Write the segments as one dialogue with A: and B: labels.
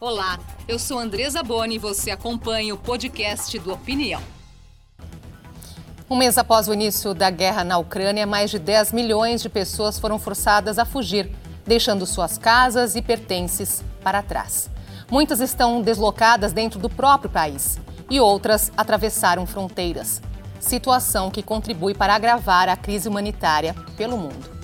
A: Olá, eu sou Andresa Boni e você acompanha o podcast do Opinião.
B: Um mês após o início da guerra na Ucrânia, mais de 10 milhões de pessoas foram forçadas a fugir, deixando suas casas e pertences para trás. Muitas estão deslocadas dentro do próprio país e outras atravessaram fronteiras. Situação que contribui para agravar a crise humanitária pelo mundo.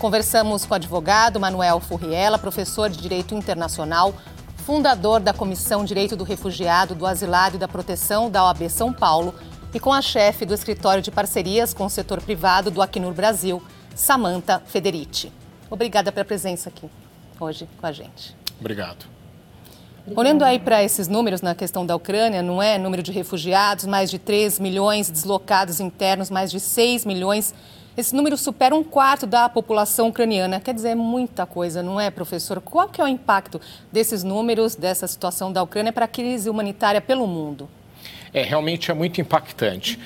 B: Conversamos com o advogado Manuel Furriela, professor de Direito Internacional, fundador da Comissão Direito do Refugiado, do Asilado e da Proteção da OAB São Paulo, e com a chefe do Escritório de Parcerias com o Setor Privado do Acnur Brasil, Samantha Federici. Obrigada pela presença aqui hoje com a gente.
C: Obrigado.
B: Olhando aí para esses números na questão da Ucrânia, não é? Número de refugiados, mais de 3 milhões, deslocados internos, mais de 6 milhões. Esse número supera um quarto da população ucraniana. Quer dizer, é muita coisa, não é, professor? Qual que é o impacto desses números, dessa situação da Ucrânia para a crise humanitária pelo mundo?
C: É, realmente é muito impactante.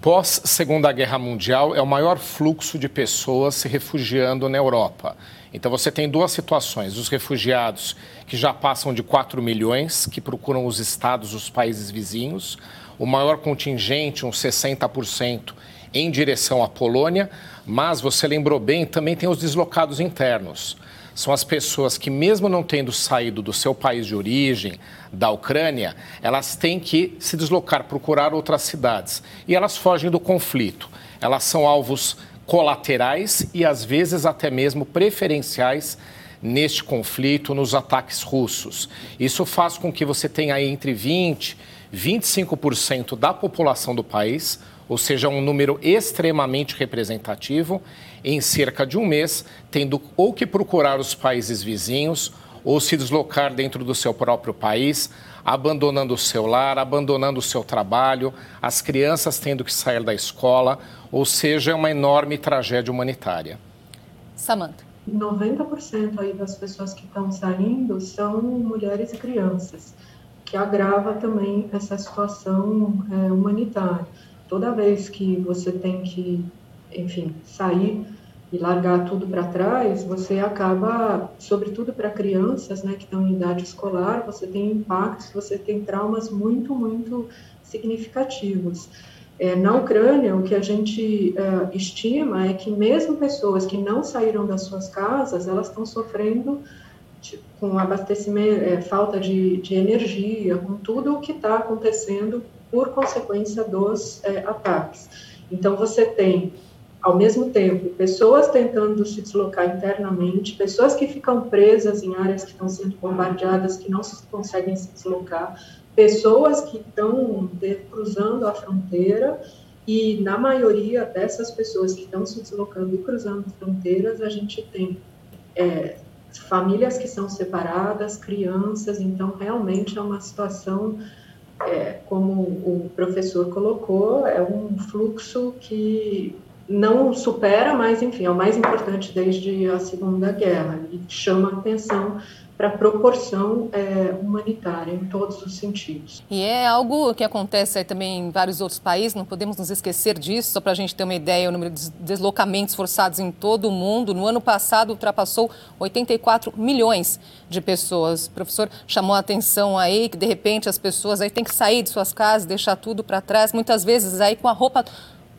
C: Pós Segunda Guerra Mundial, é o maior fluxo de pessoas se refugiando na Europa. Então você tem duas situações: os refugiados que já passam de 4 milhões, que procuram os estados, os países vizinhos, o maior contingente, uns 60%, em direção à Polônia, mas você lembrou bem, também tem os deslocados internos. São as pessoas que, mesmo não tendo saído do seu país de origem, da Ucrânia, elas têm que se deslocar, procurar outras cidades. E elas fogem do conflito. Elas são alvos colaterais e, às vezes, até mesmo preferenciais neste conflito, nos ataques russos. Isso faz com que você tenha aí entre 20% e 25% da população do país ou seja, um número extremamente representativo, em cerca de um mês, tendo ou que procurar os países vizinhos ou se deslocar dentro do seu próprio país, abandonando o seu lar, abandonando o seu trabalho, as crianças tendo que sair da escola, ou seja, é uma enorme tragédia humanitária.
B: Samantha.
D: 90% aí das pessoas que estão saindo são mulheres e crianças, que agrava também essa situação é, humanitária toda vez que você tem que, enfim, sair e largar tudo para trás, você acaba, sobretudo para crianças, né, que estão em idade escolar, você tem impactos, você tem traumas muito, muito significativos. É, na Ucrânia, o que a gente é, estima é que mesmo pessoas que não saíram das suas casas, elas estão sofrendo tipo, com abastecimento, é, falta de, de energia, com tudo o que está acontecendo por consequência dos é, ataques. Então, você tem, ao mesmo tempo, pessoas tentando se deslocar internamente, pessoas que ficam presas em áreas que estão sendo bombardeadas, que não conseguem se deslocar, pessoas que estão cruzando a fronteira, e na maioria dessas pessoas que estão se deslocando e cruzando fronteiras, a gente tem é, famílias que são separadas, crianças, então realmente é uma situação é, como o professor colocou, é um fluxo que não supera, mas enfim, é o mais importante desde a Segunda Guerra e chama atenção para a proporção é, humanitária em todos os sentidos.
B: E é algo que acontece também em vários outros países, não podemos nos esquecer disso, só para a gente ter uma ideia, o número de deslocamentos forçados em todo o mundo, no ano passado ultrapassou 84 milhões de pessoas. O professor chamou a atenção aí que, de repente, as pessoas aí têm que sair de suas casas, deixar tudo para trás, muitas vezes aí com a roupa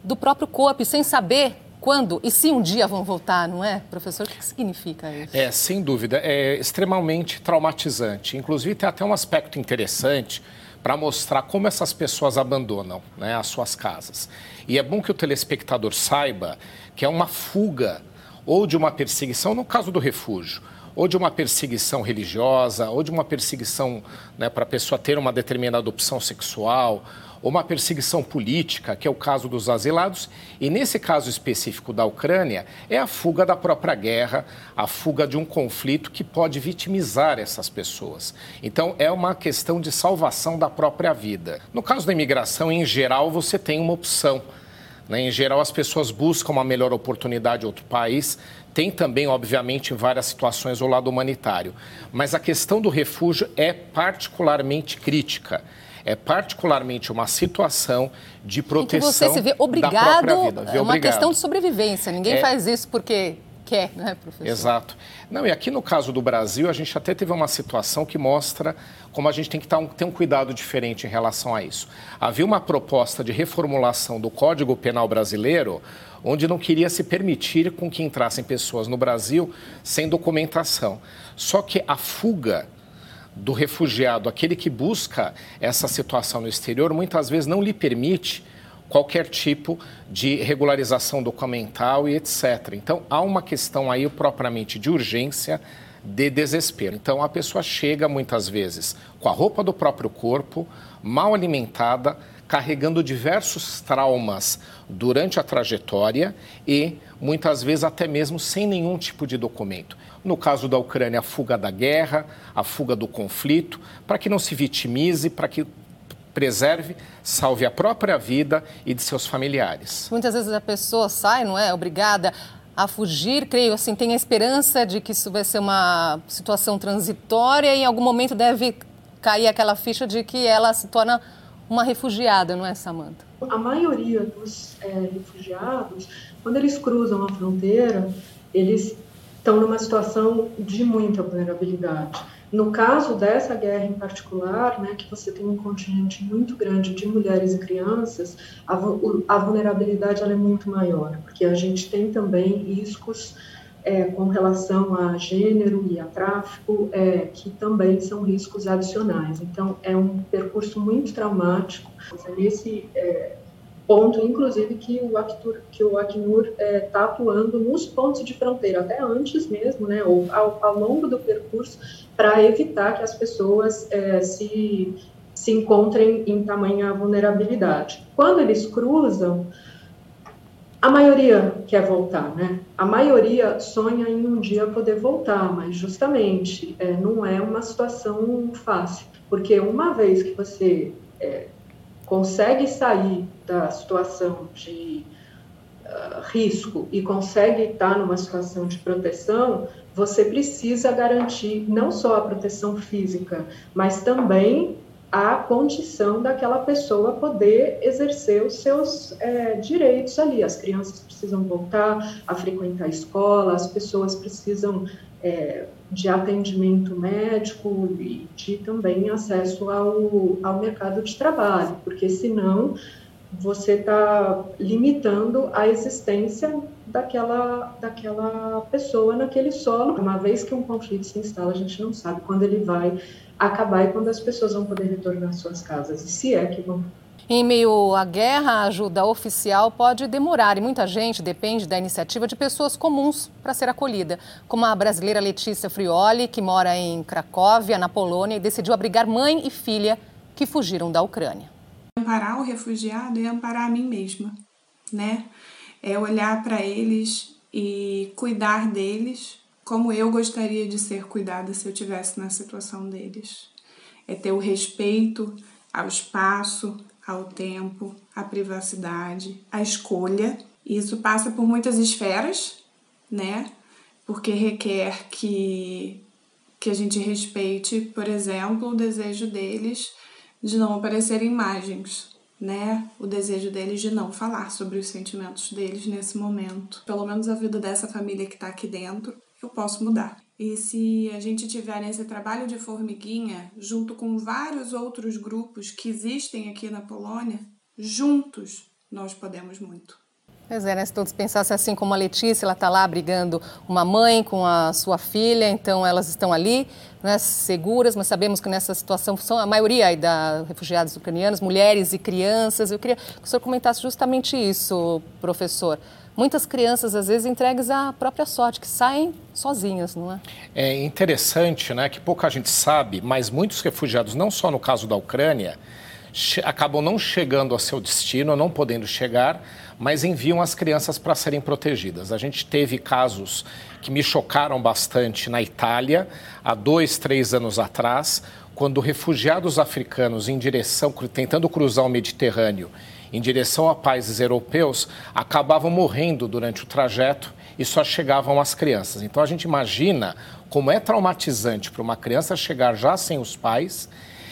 B: do próprio corpo, sem saber quando e se um dia vão voltar, não é, professor? O que significa isso?
C: É, sem dúvida, é extremamente traumatizante. Inclusive, tem até um aspecto interessante para mostrar como essas pessoas abandonam né, as suas casas. E é bom que o telespectador saiba que é uma fuga ou de uma perseguição, no caso do refúgio, ou de uma perseguição religiosa, ou de uma perseguição né, para a pessoa ter uma determinada opção sexual, uma perseguição política, que é o caso dos asilados, e nesse caso específico da Ucrânia, é a fuga da própria guerra, a fuga de um conflito que pode vitimizar essas pessoas. Então, é uma questão de salvação da própria vida. No caso da imigração, em geral, você tem uma opção. Né? Em geral, as pessoas buscam uma melhor oportunidade em outro país. Tem também, obviamente, várias situações o lado humanitário. Mas a questão do refúgio é particularmente crítica é particularmente uma situação de proteção
B: em você se vê obrigado,
C: da vida. Vê
B: é uma obrigado. questão de sobrevivência. Ninguém é... faz isso porque quer, né, professor?
C: Exato. Não, e aqui no caso do Brasil, a gente até teve uma situação que mostra como a gente tem que tá ter um cuidado diferente em relação a isso. Havia uma proposta de reformulação do Código Penal brasileiro, onde não queria se permitir com que entrassem pessoas no Brasil sem documentação. Só que a fuga do refugiado, aquele que busca essa situação no exterior, muitas vezes não lhe permite qualquer tipo de regularização documental e etc. Então, há uma questão aí propriamente de urgência, de desespero. Então, a pessoa chega muitas vezes com a roupa do próprio corpo, mal alimentada, carregando diversos traumas durante a trajetória e muitas vezes até mesmo sem nenhum tipo de documento. No caso da Ucrânia, a fuga da guerra, a fuga do conflito, para que não se vitimize, para que preserve, salve a própria vida e de seus familiares.
B: Muitas vezes a pessoa sai, não é, obrigada a fugir, creio assim, tem a esperança de que isso vai ser uma situação transitória e em algum momento deve cair aquela ficha de que ela se torna uma refugiada, não é, Samanta?
D: A maioria dos é, refugiados, quando eles cruzam a fronteira, eles estão numa situação de muita vulnerabilidade. No caso dessa guerra em particular, né, que você tem um continente muito grande de mulheres e crianças, a, a vulnerabilidade é muito maior, porque a gente tem também riscos é, com relação a gênero e a tráfico, é, que também são riscos adicionais. Então, é um percurso muito traumático. Nesse é, ponto, inclusive, que o Actur, que o Acnur está é, tá atuando nos pontos de fronteira, até antes mesmo, né, ou ao, ao longo do percurso, para evitar que as pessoas é, se, se encontrem em tamanha vulnerabilidade. Quando eles cruzam, a maioria quer voltar, né? A maioria sonha em um dia poder voltar, mas justamente é, não é uma situação fácil, porque uma vez que você é, consegue sair da situação de uh, risco e consegue estar numa situação de proteção, você precisa garantir não só a proteção física, mas também a condição daquela pessoa poder exercer os seus é, direitos ali. As crianças precisam voltar a frequentar a escola, as pessoas precisam é, de atendimento médico e de também acesso ao, ao mercado de trabalho, porque senão você está limitando a existência daquela, daquela pessoa naquele solo. Uma vez que um conflito se instala, a gente não sabe quando ele vai acabar e quando as pessoas vão poder retornar às suas casas, e se é que vão
B: em meio à guerra, a ajuda oficial pode demorar e muita gente depende da iniciativa de pessoas comuns para ser acolhida, como a brasileira Letícia Frioli, que mora em Cracóvia, na Polônia, e decidiu abrigar mãe e filha que fugiram da Ucrânia.
E: Amparar o refugiado é amparar a mim mesma, né? É olhar para eles e cuidar deles como eu gostaria de ser cuidada se eu tivesse na situação deles. É ter o respeito ao espaço, ao tempo, à privacidade, à escolha. Isso passa por muitas esferas, né? Porque requer que, que a gente respeite, por exemplo, o desejo deles de não aparecer imagens, né? O desejo deles de não falar sobre os sentimentos deles nesse momento. Pelo menos a vida dessa família que está aqui dentro, eu posso mudar. E se a gente tiver nesse trabalho de formiguinha, junto com vários outros grupos que existem aqui na Polônia, juntos nós podemos muito.
B: Pois é, né? Se todos pensassem assim como a Letícia, ela está lá brigando uma mãe com a sua filha, então elas estão ali, né, seguras, mas sabemos que nessa situação são a maioria aí da refugiados ucranianos, mulheres e crianças. Eu queria que o senhor comentasse justamente isso, professor muitas crianças, às vezes, entregues à própria sorte, que saem sozinhas, não é?
C: É interessante, né, que pouca gente sabe, mas muitos refugiados, não só no caso da Ucrânia, acabam não chegando ao seu destino, não podendo chegar, mas enviam as crianças para serem protegidas. A gente teve casos que me chocaram bastante na Itália, há dois, três anos atrás, quando refugiados africanos em direção, tentando cruzar o Mediterrâneo em direção a países europeus acabavam morrendo durante o trajeto e só chegavam as crianças. Então a gente imagina como é traumatizante para uma criança chegar já sem os pais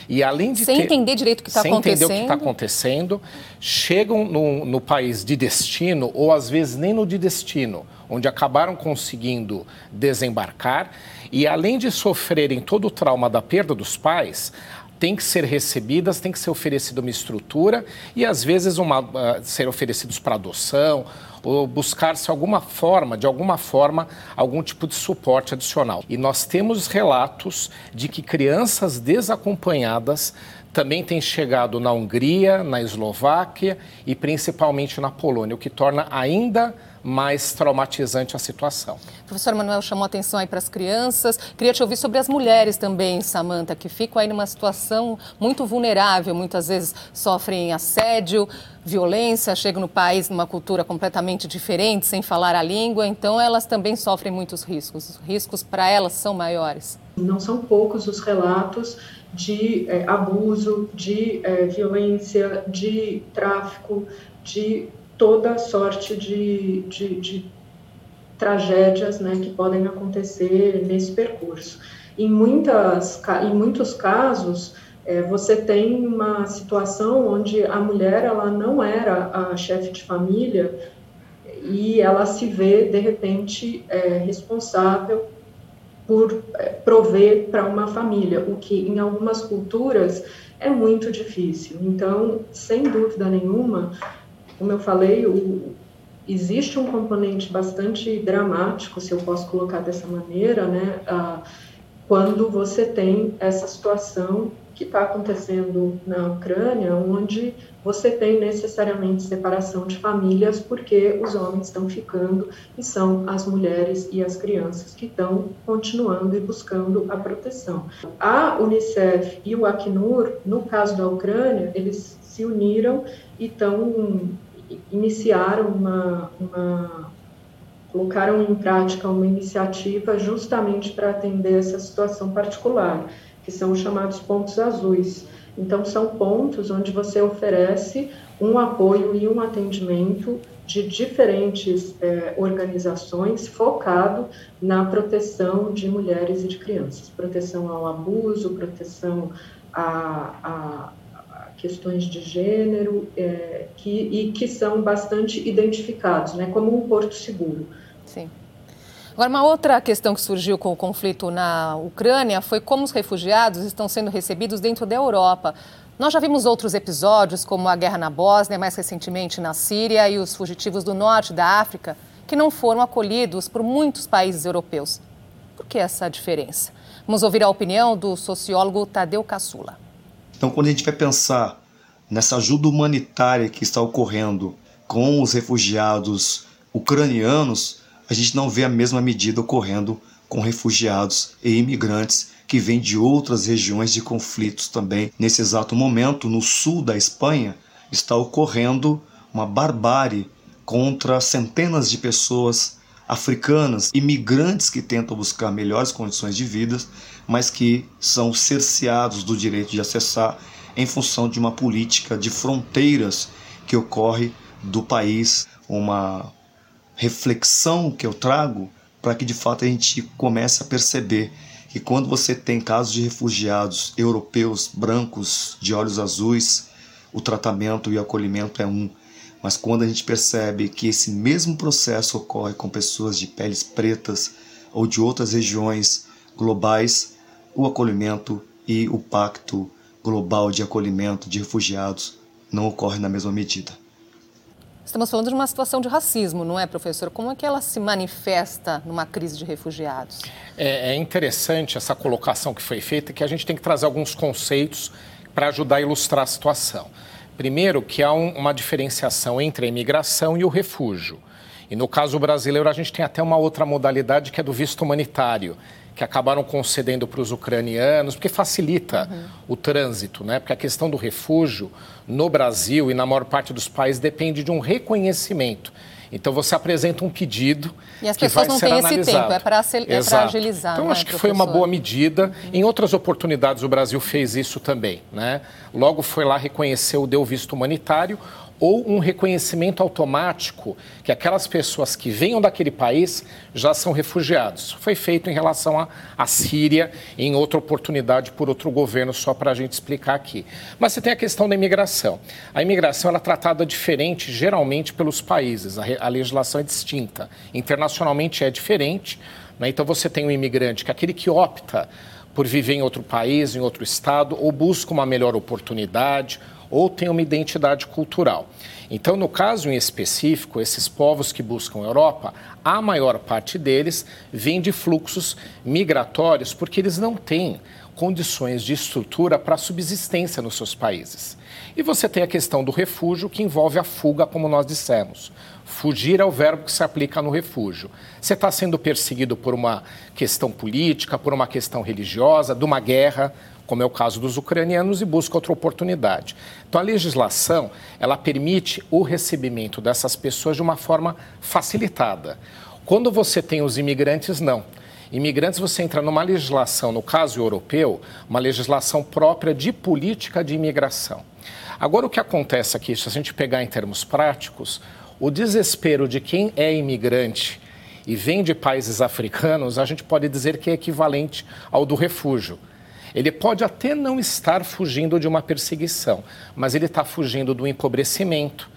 C: e além de
B: sem ter, entender direito o que está acontecendo,
C: sem entender o que está acontecendo, chegam no, no país de destino ou às vezes nem no de destino, onde acabaram conseguindo desembarcar. E, além de sofrerem todo o trauma da perda dos pais, têm que ser recebidas, tem que ser oferecida uma estrutura e, às vezes, uma, uh, ser oferecidos para adoção ou buscar-se alguma forma, de alguma forma, algum tipo de suporte adicional. E nós temos relatos de que crianças desacompanhadas também têm chegado na Hungria, na Eslováquia e principalmente na Polônia, o que torna ainda mais traumatizante a situação.
B: O professor Manuel chamou atenção aí para as crianças. Queria te ouvir sobre as mulheres também, Samanta, que ficam aí numa situação muito vulnerável, muitas vezes sofrem assédio, violência, chegam no país numa cultura completamente diferente, sem falar a língua, então elas também sofrem muitos riscos. Os riscos para elas são maiores.
D: Não são poucos os relatos de é, abuso, de é, violência, de tráfico, de toda sorte de, de, de tragédias né, que podem acontecer nesse percurso. Em, muitas, em muitos casos, é, você tem uma situação onde a mulher ela não era a chefe de família e ela se vê, de repente, é, responsável por é, prover para uma família, o que em algumas culturas é muito difícil. Então, sem dúvida nenhuma, como eu falei, o, existe um componente bastante dramático, se eu posso colocar dessa maneira, né, ah, quando você tem essa situação que está acontecendo na Ucrânia, onde você tem necessariamente separação de famílias, porque os homens estão ficando e são as mulheres e as crianças que estão continuando e buscando a proteção. A Unicef e o Acnur, no caso da Ucrânia, eles se uniram e estão iniciaram uma, uma colocaram em prática uma iniciativa justamente para atender essa situação particular, que são os chamados pontos azuis. Então, são pontos onde você oferece um apoio e um atendimento de diferentes eh, organizações focado na proteção de mulheres e de crianças, proteção ao abuso, proteção a, a questões de gênero, é, que, e que são bastante identificados né, como um porto seguro.
B: Sim. Agora, uma outra questão que surgiu com o conflito na Ucrânia foi como os refugiados estão sendo recebidos dentro da Europa. Nós já vimos outros episódios, como a guerra na Bósnia, mais recentemente na Síria, e os fugitivos do norte da África, que não foram acolhidos por muitos países europeus. Por que essa diferença? Vamos ouvir a opinião do sociólogo Tadeu Caçula.
F: Então, quando a gente vai pensar nessa ajuda humanitária que está ocorrendo com os refugiados ucranianos, a gente não vê a mesma medida ocorrendo com refugiados e imigrantes que vêm de outras regiões de conflitos também. Nesse exato momento, no sul da Espanha, está ocorrendo uma barbárie contra centenas de pessoas africanas, imigrantes que tentam buscar melhores condições de vida, mas que são cerceados do direito de acessar em função de uma política de fronteiras que ocorre do país, uma reflexão que eu trago para que de fato a gente comece a perceber que quando você tem casos de refugiados europeus brancos de olhos azuis, o tratamento e o acolhimento é um. Mas quando a gente percebe que esse mesmo processo ocorre com pessoas de peles pretas ou de outras regiões globais, o acolhimento e o pacto global de acolhimento de refugiados não ocorre na mesma medida.
B: Estamos falando de uma situação de racismo, não é, professor? Como é que ela se manifesta numa crise de refugiados?
C: É, é interessante essa colocação que foi feita, que a gente tem que trazer alguns conceitos para ajudar a ilustrar a situação. Primeiro, que há um, uma diferenciação entre a imigração e o refúgio. E no caso brasileiro, a gente tem até uma outra modalidade que é do visto humanitário, que acabaram concedendo para os ucranianos, porque facilita uhum. o trânsito, né? Porque a questão do refúgio no Brasil e na maior parte dos países depende de um reconhecimento. Então você apresenta um pedido
B: e as
C: que
B: pessoas
C: vai
B: não
C: ser
B: têm
C: analisado.
B: esse tempo, é para é agilizar.
C: Então
B: né,
C: acho que
B: professor?
C: foi uma boa medida. Uhum. Em outras oportunidades o Brasil fez isso também, né? Logo foi lá reconheceu, deu visto humanitário. Ou um reconhecimento automático que aquelas pessoas que venham daquele país já são refugiados. Foi feito em relação à Síria, em outra oportunidade por outro governo, só para a gente explicar aqui. Mas você tem a questão da imigração. A imigração ela é tratada diferente, geralmente, pelos países. A, a legislação é distinta. Internacionalmente é diferente. Né? Então você tem um imigrante que é aquele que opta por viver em outro país, em outro estado, ou busca uma melhor oportunidade, ou tem uma identidade cultural. Então, no caso em específico, esses povos que buscam a Europa, a maior parte deles vem de fluxos migratórios porque eles não têm condições de estrutura para subsistência nos seus países. E você tem a questão do refúgio, que envolve a fuga, como nós dissemos. Fugir é o verbo que se aplica no refúgio. Você está sendo perseguido por uma questão política, por uma questão religiosa, de uma guerra, como é o caso dos ucranianos, e busca outra oportunidade. Então, a legislação, ela permite o recebimento dessas pessoas de uma forma facilitada. Quando você tem os imigrantes, não. Imigrantes, você entra numa legislação, no caso europeu, uma legislação própria de política de imigração. Agora, o que acontece aqui, se a gente pegar em termos práticos, o desespero de quem é imigrante e vem de países africanos, a gente pode dizer que é equivalente ao do refúgio. Ele pode até não estar fugindo de uma perseguição, mas ele está fugindo do empobrecimento,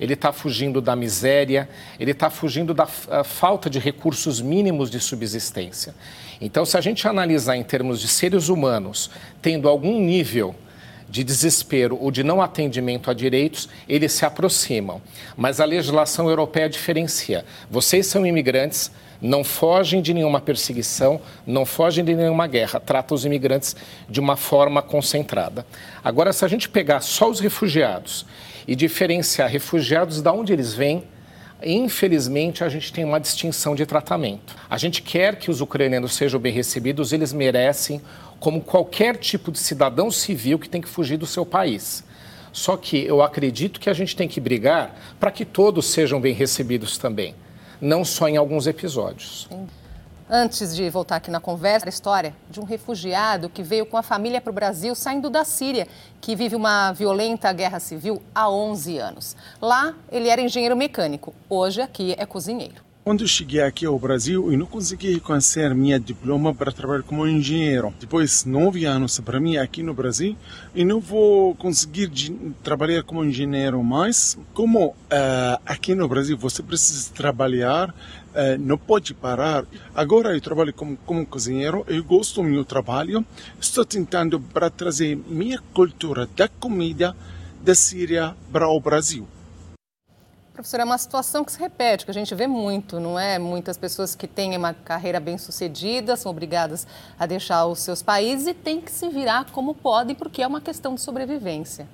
C: ele está fugindo da miséria, ele está fugindo da falta de recursos mínimos de subsistência. Então, se a gente analisar em termos de seres humanos tendo algum nível de desespero ou de não atendimento a direitos, eles se aproximam. Mas a legislação europeia diferencia. Vocês são imigrantes, não fogem de nenhuma perseguição, não fogem de nenhuma guerra, trata os imigrantes de uma forma concentrada. Agora, se a gente pegar só os refugiados e diferenciar refugiados de onde eles vêm, infelizmente a gente tem uma distinção de tratamento. A gente quer que os ucranianos sejam bem recebidos, eles merecem como qualquer tipo de cidadão civil que tem que fugir do seu país. Só que eu acredito que a gente tem que brigar para que todos sejam bem recebidos também, não só em alguns episódios.
B: Antes de voltar aqui na conversa, a história de um refugiado que veio com a família para o Brasil saindo da Síria, que vive uma violenta guerra civil há 11 anos. Lá, ele era engenheiro mecânico, hoje aqui é cozinheiro.
G: Quando eu cheguei aqui ao Brasil, eu não consegui reconhecer minha diploma para trabalhar como engenheiro. Depois nove anos para mim aqui no Brasil, eu não vou conseguir trabalhar como engenheiro mais. Como uh, aqui no Brasil você precisa trabalhar, uh, não pode parar. Agora eu trabalho como, como cozinheiro, eu gosto do meu trabalho. Estou tentando para trazer minha cultura da comida da Síria para o Brasil.
B: Professor, é uma situação que se repete, que a gente vê muito, não é? Muitas pessoas que têm uma carreira bem sucedida são obrigadas a deixar os seus países e têm que se virar como podem, porque é uma questão de sobrevivência.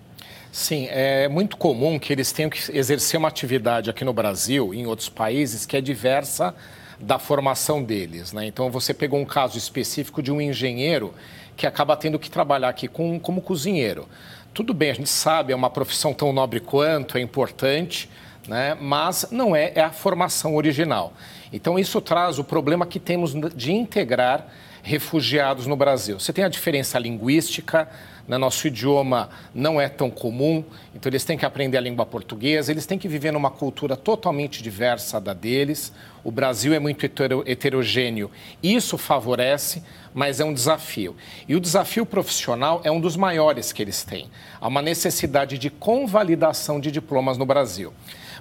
C: Sim, é muito comum que eles tenham que exercer uma atividade aqui no Brasil e em outros países que é diversa da formação deles. Né? Então, você pegou um caso específico de um engenheiro que acaba tendo que trabalhar aqui com, como cozinheiro. Tudo bem, a gente sabe, é uma profissão tão nobre quanto, é importante, né? mas não é, é a formação original. Então, isso traz o problema que temos de integrar refugiados no Brasil. Você tem a diferença linguística, né? nosso idioma não é tão comum, então eles têm que aprender a língua portuguesa, eles têm que viver numa cultura totalmente diversa da deles. O Brasil é muito heterogêneo, isso favorece, mas é um desafio. E o desafio profissional é um dos maiores que eles têm. Há uma necessidade de convalidação de diplomas no Brasil.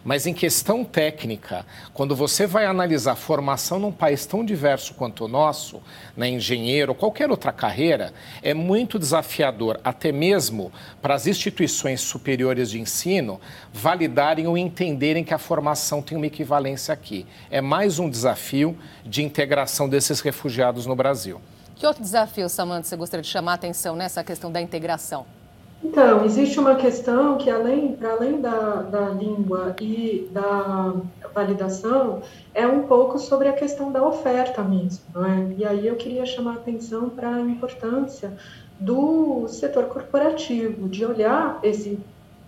C: Mas em questão técnica, quando você vai analisar formação num país tão diverso quanto o nosso, né, engenheiro ou qualquer outra carreira, é muito desafiador, até mesmo para as instituições superiores de ensino validarem ou entenderem que a formação tem uma equivalência aqui. É mais um desafio de integração desses refugiados no Brasil.
B: Que outro desafio, Samanta, você gostaria de chamar a atenção nessa questão da integração?
D: Então, existe uma questão que, além, além da, da língua e da validação, é um pouco sobre a questão da oferta mesmo. Não é? E aí eu queria chamar a atenção para a importância do setor corporativo, de olhar esse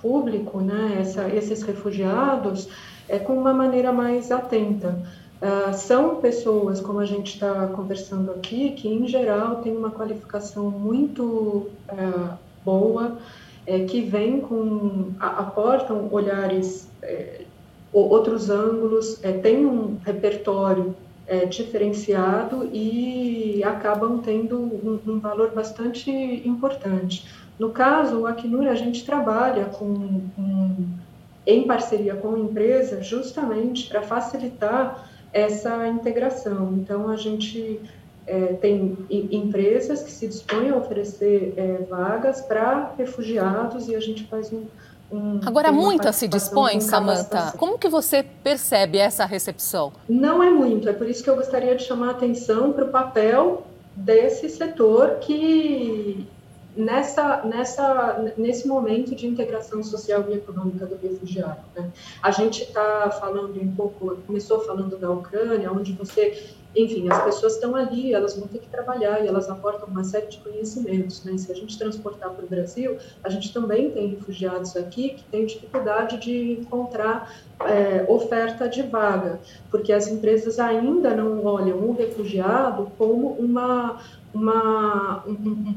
D: público, né, essa, esses refugiados, é, com uma maneira mais atenta. Uh, são pessoas, como a gente está conversando aqui, que em geral têm uma qualificação muito uh, boa, é, que vêm com aportam olhares é, outros ângulos, é, tem um repertório é, diferenciado e acabam tendo um, um, valor bastante importante. No caso, o Acnur, a gente trabalha com, com em parceria com a empresa justamente para facilitar essa integração. Então, a gente é, tem empresas que se dispõem a oferecer é, vagas para refugiados e a gente faz um,
B: um, Agora, muita se dispõe, Samanta. Como que você percebe essa recepção?
D: Não é muito, é por isso que eu gostaria de chamar a atenção para o papel desse setor que nessa, nessa, nesse momento de integração social e econômica do refugiado. Né? A gente está falando um pouco, começou falando da Ucrânia, onde você enfim, as pessoas estão ali, elas vão ter que trabalhar e elas aportam uma série de conhecimentos. Né? Se a gente transportar para o Brasil, a gente também tem refugiados aqui que têm dificuldade de encontrar é, oferta de vaga, porque as empresas ainda não olham o refugiado como uma, uma,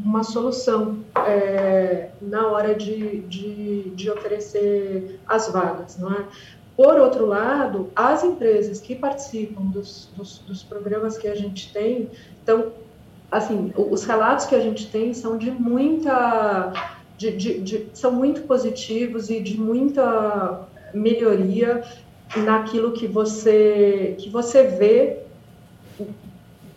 D: uma solução é, na hora de, de, de oferecer as vagas, não é? Por outro lado, as empresas que participam dos, dos, dos programas que a gente tem, então, assim, os relatos que a gente tem são de muita, de, de, de, são muito positivos e de muita melhoria naquilo que você que você vê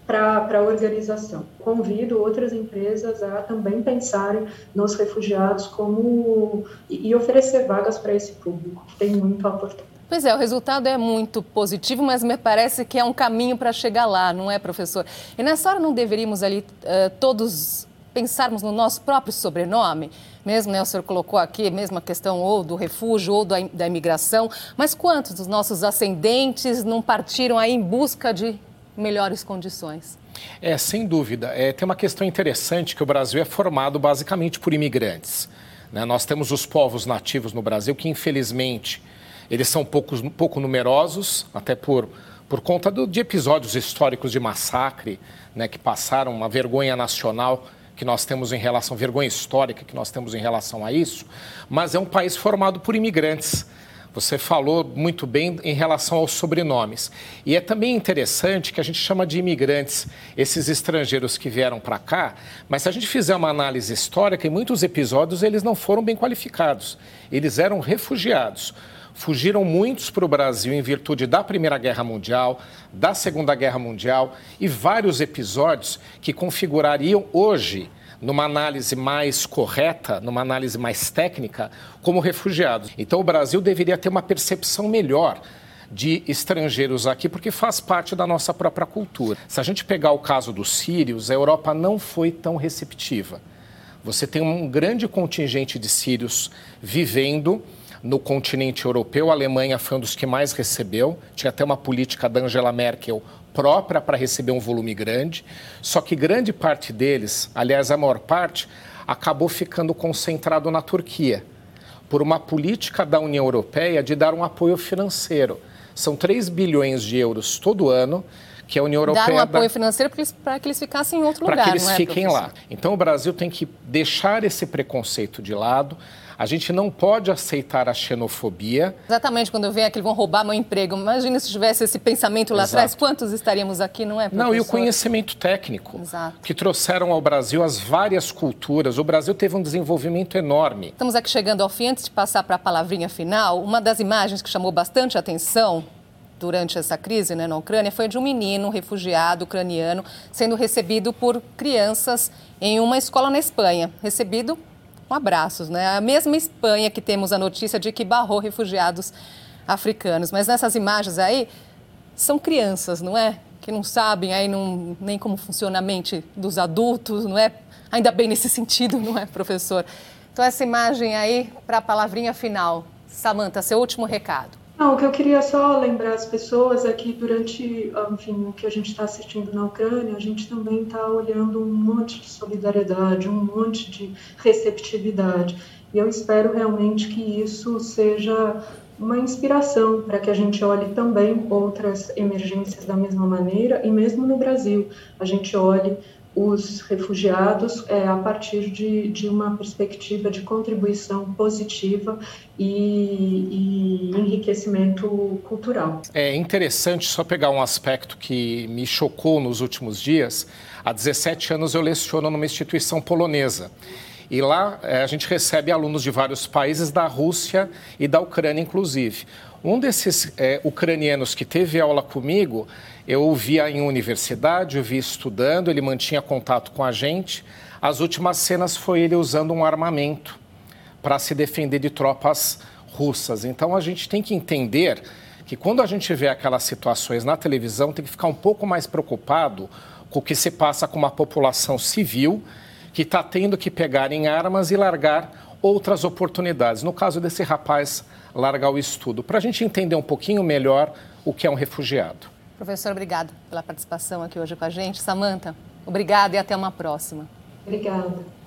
D: para a organização. Convido outras empresas a também pensarem nos refugiados como e, oferecer vagas para esse público, que tem a aportar.
B: Pois é, o resultado é muito positivo, mas me parece que é um caminho para chegar lá, não é, professor? E nessa hora não deveríamos ali uh, todos pensarmos no nosso próprio sobrenome? Mesmo, né, o senhor colocou aqui, mesmo a questão ou do refúgio ou da imigração, mas quantos dos nossos ascendentes não partiram aí em busca de melhores condições.
C: É, sem dúvida. É, tem uma questão interessante que o Brasil é formado basicamente por imigrantes. Né? Nós temos os povos nativos no Brasil que, infelizmente, eles são poucos, pouco numerosos, até por, por conta do, de episódios históricos de massacre né, que passaram, uma vergonha nacional que nós temos em relação, vergonha histórica que nós temos em relação a isso, mas é um país formado por imigrantes. Você falou muito bem em relação aos sobrenomes. E é também interessante que a gente chama de imigrantes esses estrangeiros que vieram para cá, mas se a gente fizer uma análise histórica, em muitos episódios eles não foram bem qualificados. Eles eram refugiados. Fugiram muitos para o Brasil em virtude da Primeira Guerra Mundial, da Segunda Guerra Mundial e vários episódios que configurariam hoje numa análise mais correta, numa análise mais técnica, como refugiados. Então, o Brasil deveria ter uma percepção melhor de estrangeiros aqui, porque faz parte da nossa própria cultura. Se a gente pegar o caso dos sírios, a Europa não foi tão receptiva. Você tem um grande contingente de sírios vivendo no continente europeu. A Alemanha foi um dos que mais recebeu. Tinha até uma política da Angela Merkel própria para receber um volume grande, só que grande parte deles, aliás, a maior parte, acabou ficando concentrado na Turquia, por uma política da União Europeia de dar um apoio financeiro. São 3 bilhões de euros todo ano que a União Europeia...
B: Dar um apoio financeiro para que, que eles ficassem em outro lugar,
C: Para que eles
B: é,
C: fiquem
B: professor?
C: lá. Então, o Brasil tem que deixar esse preconceito de lado, a gente não pode aceitar a xenofobia.
B: Exatamente, quando eu venho aqui, vão roubar meu emprego. Imagina se tivesse esse pensamento lá Exato. atrás, quantos estaríamos aqui, não é, professor?
C: Não, e o conhecimento técnico, Exato. que trouxeram ao Brasil as várias culturas. O Brasil teve um desenvolvimento enorme.
B: Estamos aqui chegando ao fim. Antes de passar para a palavrinha final, uma das imagens que chamou bastante atenção durante essa crise né, na Ucrânia foi de um menino refugiado ucraniano sendo recebido por crianças em uma escola na Espanha. Recebido com abraços, né? A mesma Espanha que temos a notícia de que barrou refugiados africanos. Mas nessas imagens aí, são crianças, não é? Que não sabem aí não, nem como funciona a mente dos adultos, não é? Ainda bem nesse sentido, não é, professor? Então, essa imagem aí para a palavrinha final. Samanta, seu último recado.
D: Não, o que eu queria só lembrar as pessoas é que durante enfim, o que a gente está assistindo na Ucrânia, a gente também está olhando um monte de solidariedade, um monte de receptividade. E eu espero realmente que isso seja uma inspiração para que a gente olhe também outras emergências da mesma maneira e mesmo no Brasil a gente olhe os refugiados é, a partir de, de uma perspectiva de contribuição positiva e, e, enriquecimento cultural.
C: É interessante só pegar um aspecto que me chocou nos últimos dias. Há 17 anos eu leciono numa instituição polonesa. E lá é, a gente recebe alunos de vários países, da Rússia e da Ucrânia, inclusive. Um desses é, ucranianos que teve aula comigo, eu o via em universidade, eu vi estudando, ele mantinha contato com a gente. As últimas cenas foi ele usando um armamento para se defender de tropas russas. Então a gente tem que entender que quando a gente vê aquelas situações na televisão, tem que ficar um pouco mais preocupado com o que se passa com uma população civil que está tendo que pegar em armas e largar outras oportunidades. No caso desse rapaz, largar o estudo, para a gente entender um pouquinho melhor o que é um refugiado.
B: Professor, obrigado pela participação aqui hoje com a gente. Samanta, obrigado e até uma próxima.
D: Obrigada.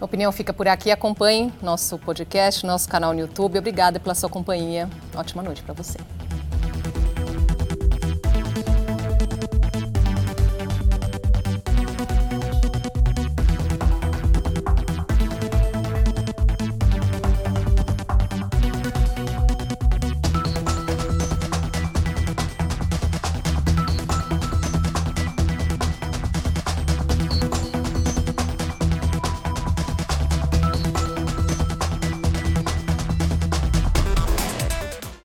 B: A opinião fica por aqui. Acompanhe nosso podcast, nosso canal no YouTube. Obrigada pela sua companhia. Ótima noite para você.